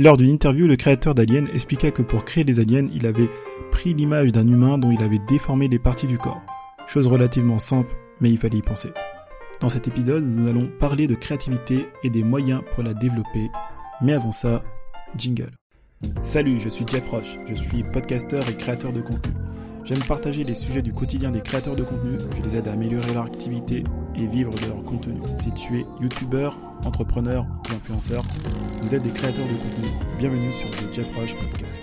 Lors d'une interview, le créateur d'Alien expliqua que pour créer les aliens, il avait pris l'image d'un humain dont il avait déformé les parties du corps. Chose relativement simple, mais il fallait y penser. Dans cet épisode, nous allons parler de créativité et des moyens pour la développer. Mais avant ça, jingle. Salut, je suis Jeff Roche, je suis podcasteur et créateur de contenu. J'aime partager les sujets du quotidien des créateurs de contenu, je les aide à améliorer leur activité et vivre de leur contenu. Si tu es youtubeur, entrepreneur vous êtes des créateurs de contenu. Bienvenue sur le Jeff Roche Podcast.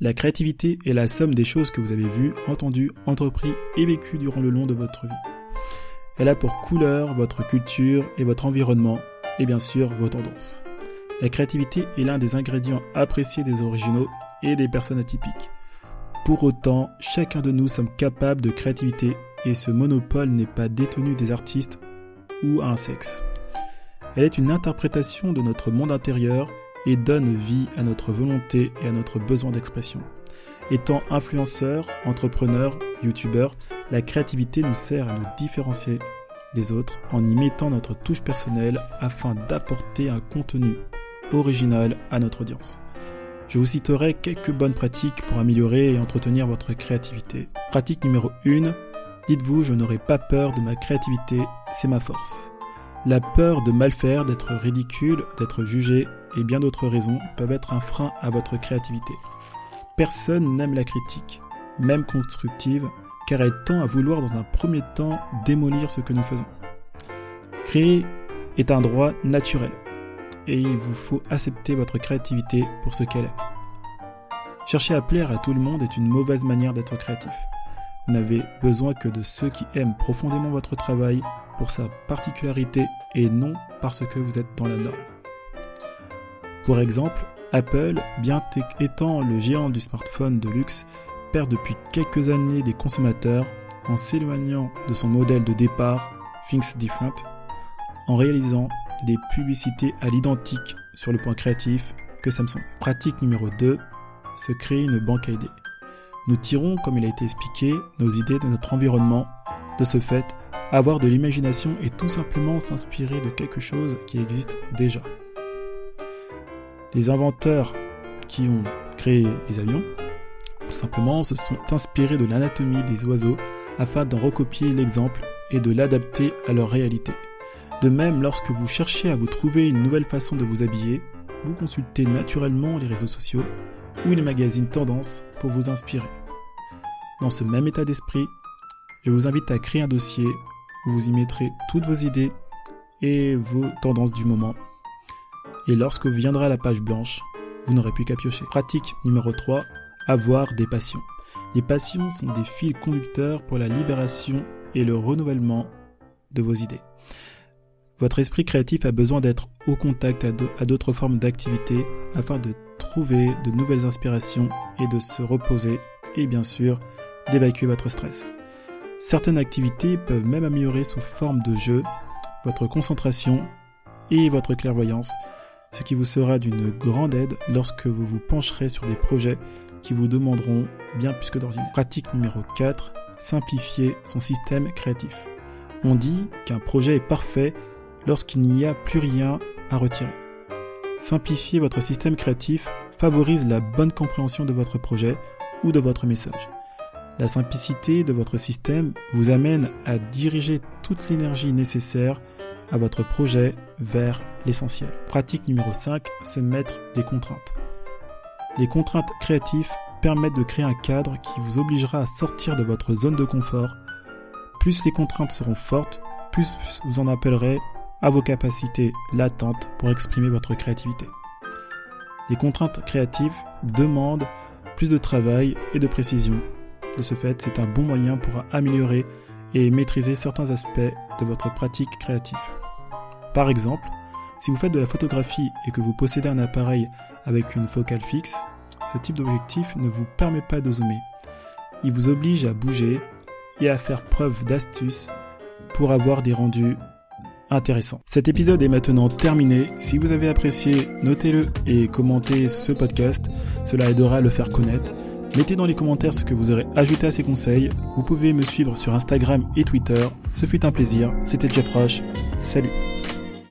La créativité est la somme des choses que vous avez vues, entendues, entrepris et vécues durant le long de votre vie. Elle a pour couleur votre culture et votre environnement, et bien sûr vos tendances. La créativité est l'un des ingrédients appréciés des originaux et des personnes atypiques. Pour autant, chacun de nous sommes capables de créativité et ce monopole n'est pas détenu des artistes ou à un sexe. Elle est une interprétation de notre monde intérieur et donne vie à notre volonté et à notre besoin d'expression. Étant influenceur, entrepreneur, youtubeur, la créativité nous sert à nous différencier des autres en y mettant notre touche personnelle afin d'apporter un contenu original à notre audience. Je vous citerai quelques bonnes pratiques pour améliorer et entretenir votre créativité. Pratique numéro 1. Dites-vous, je n'aurai pas peur de ma créativité, c'est ma force. La peur de mal faire, d'être ridicule, d'être jugé et bien d'autres raisons peuvent être un frein à votre créativité. Personne n'aime la critique, même constructive, car elle tend à vouloir dans un premier temps démolir ce que nous faisons. Créer est un droit naturel et il vous faut accepter votre créativité pour ce qu'elle est. Chercher à plaire à tout le monde est une mauvaise manière d'être créatif. Vous n'avez besoin que de ceux qui aiment profondément votre travail pour sa particularité et non parce que vous êtes dans la norme. Pour exemple, Apple, bien étant le géant du smartphone de luxe, perd depuis quelques années des consommateurs en s'éloignant de son modèle de départ, Things Different, en réalisant des publicités à l'identique sur le point créatif que Samsung. Pratique numéro 2, se créer une banque à idées. Nous tirons, comme il a été expliqué, nos idées de notre environnement. De ce fait, avoir de l'imagination et tout simplement s'inspirer de quelque chose qui existe déjà. Les inventeurs qui ont créé les avions, tout simplement, se sont inspirés de l'anatomie des oiseaux afin d'en recopier l'exemple et de l'adapter à leur réalité. De même, lorsque vous cherchez à vous trouver une nouvelle façon de vous habiller, vous consultez naturellement les réseaux sociaux ou les magazines tendances pour vous inspirer. Dans ce même état d'esprit, je vous invite à créer un dossier vous y mettrez toutes vos idées et vos tendances du moment. Et lorsque viendra la page blanche, vous n'aurez plus qu'à piocher. Pratique numéro 3, avoir des passions. Les passions sont des fils conducteurs pour la libération et le renouvellement de vos idées. Votre esprit créatif a besoin d'être au contact à d'autres formes d'activités afin de trouver de nouvelles inspirations et de se reposer et bien sûr d'évacuer votre stress. Certaines activités peuvent même améliorer sous forme de jeu votre concentration et votre clairvoyance, ce qui vous sera d'une grande aide lorsque vous vous pencherez sur des projets qui vous demanderont bien plus que d'ordinaire. Pratique numéro 4, simplifier son système créatif. On dit qu'un projet est parfait lorsqu'il n'y a plus rien à retirer. Simplifier votre système créatif favorise la bonne compréhension de votre projet ou de votre message. La simplicité de votre système vous amène à diriger toute l'énergie nécessaire à votre projet vers l'essentiel. Pratique numéro 5, se mettre des contraintes. Les contraintes créatives permettent de créer un cadre qui vous obligera à sortir de votre zone de confort. Plus les contraintes seront fortes, plus vous en appellerez à vos capacités latentes pour exprimer votre créativité. Les contraintes créatives demandent plus de travail et de précision. De ce fait, c'est un bon moyen pour améliorer et maîtriser certains aspects de votre pratique créative. Par exemple, si vous faites de la photographie et que vous possédez un appareil avec une focale fixe, ce type d'objectif ne vous permet pas de zoomer. Il vous oblige à bouger et à faire preuve d'astuce pour avoir des rendus intéressant. Cet épisode est maintenant terminé. Si vous avez apprécié, notez-le et commentez ce podcast. Cela aidera à le faire connaître. Mettez dans les commentaires ce que vous aurez ajouté à ces conseils. Vous pouvez me suivre sur Instagram et Twitter. Ce fut un plaisir. C'était Jeff Roche. Salut.